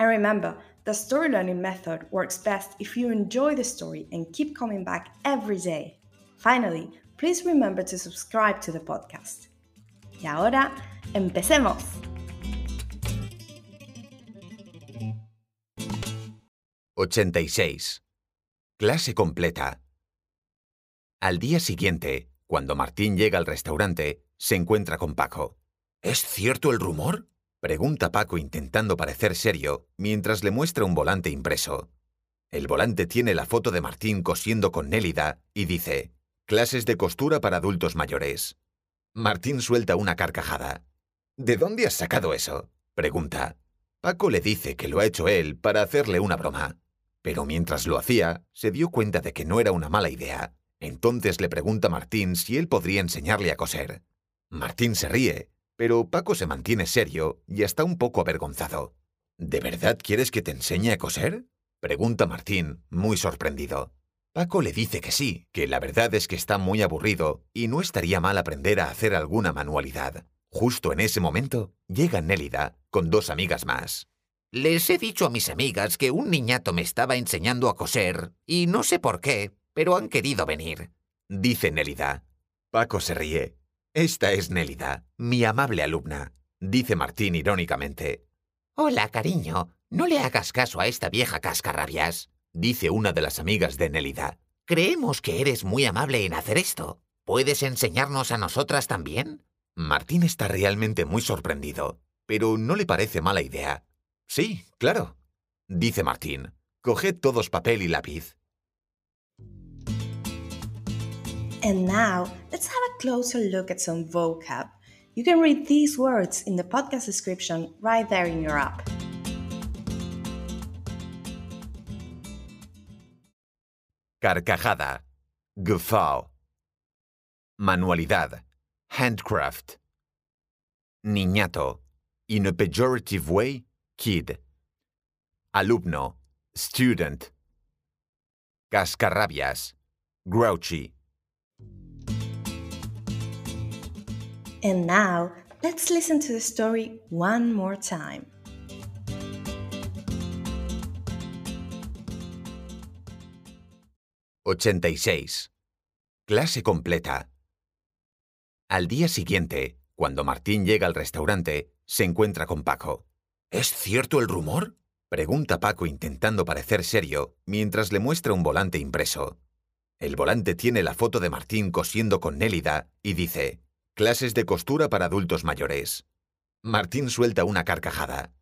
And remember, the story learning method works best if you enjoy the story and keep coming back every day. Finally, please remember to subscribe to the podcast. Y ahora, empecemos. «86. Clase completa. Al día siguiente, cuando Martín llega al restaurante, se encuentra con Paco. ¿Es cierto el rumor? Pregunta Paco intentando parecer serio mientras le muestra un volante impreso. El volante tiene la foto de Martín cosiendo con Nélida y dice, Clases de costura para adultos mayores. Martín suelta una carcajada. ¿De dónde has sacado eso? pregunta. Paco le dice que lo ha hecho él para hacerle una broma. Pero mientras lo hacía, se dio cuenta de que no era una mala idea. Entonces le pregunta Martín si él podría enseñarle a coser. Martín se ríe pero Paco se mantiene serio y está un poco avergonzado. ¿De verdad quieres que te enseñe a coser? pregunta Martín, muy sorprendido. Paco le dice que sí, que la verdad es que está muy aburrido y no estaría mal aprender a hacer alguna manualidad. Justo en ese momento llega Nélida con dos amigas más. Les he dicho a mis amigas que un niñato me estaba enseñando a coser y no sé por qué, pero han querido venir. Dice Nélida. Paco se ríe esta es Nélida, mi amable alumna, dice Martín irónicamente. Hola, cariño. No le hagas caso a esta vieja cascarrabias, dice una de las amigas de Nélida. Creemos que eres muy amable en hacer esto. ¿Puedes enseñarnos a nosotras también? Martín está realmente muy sorprendido, pero no le parece mala idea. Sí, claro, dice Martín. Coged todos papel y lápiz. And now, let's have a closer look at some vocab. You can read these words in the podcast description right there in your app. Carcajada, guffaw. Manualidad, handcraft. Niñato, in a pejorative way, kid. Alumno, student. Cascarrabias, grouchy. And now, let's listen to the story one more time. «86. Clase completa. Al día siguiente, cuando Martín llega al restaurante, se encuentra con Paco. ¿Es cierto el rumor? Pregunta Paco intentando parecer serio mientras le muestra un volante impreso. El volante tiene la foto de Martín cosiendo con Nélida y dice, Clases de costura para adultos mayores. Martín suelta una carcajada.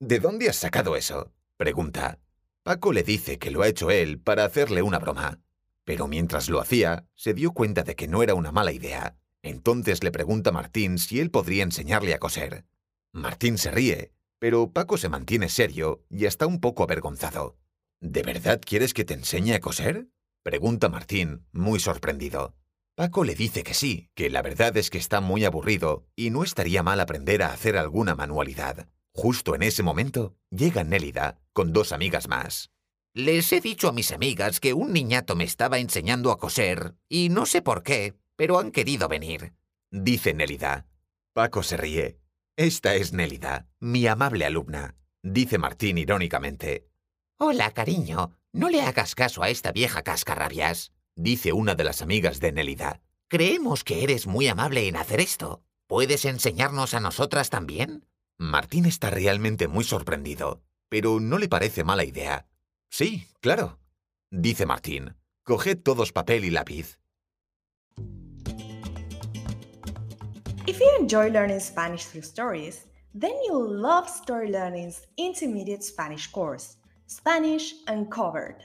¿De dónde has sacado eso? pregunta. Paco le dice que lo ha hecho él para hacerle una broma. Pero mientras lo hacía, se dio cuenta de que no era una mala idea. Entonces le pregunta Martín si él podría enseñarle a coser. Martín se ríe, pero Paco se mantiene serio y está un poco avergonzado. ¿De verdad quieres que te enseñe a coser? pregunta Martín, muy sorprendido. Paco le dice que sí, que la verdad es que está muy aburrido y no estaría mal aprender a hacer alguna manualidad. Justo en ese momento llega Nélida con dos amigas más. Les he dicho a mis amigas que un niñato me estaba enseñando a coser y no sé por qué, pero han querido venir. Dice Nélida. Paco se ríe. Esta es Nélida, mi amable alumna, dice Martín irónicamente. Hola, cariño. No le hagas caso a esta vieja cascarrabias dice una de las amigas de Nélida. Creemos que eres muy amable en hacer esto. ¿Puedes enseñarnos a nosotras también? Martín está realmente muy sorprendido, pero no le parece mala idea. Sí, claro, dice Martín. Coged todos papel y lápiz. If you enjoy learning Spanish through stories, then you'll love Story Learning's intermediate Spanish course, Spanish Uncovered.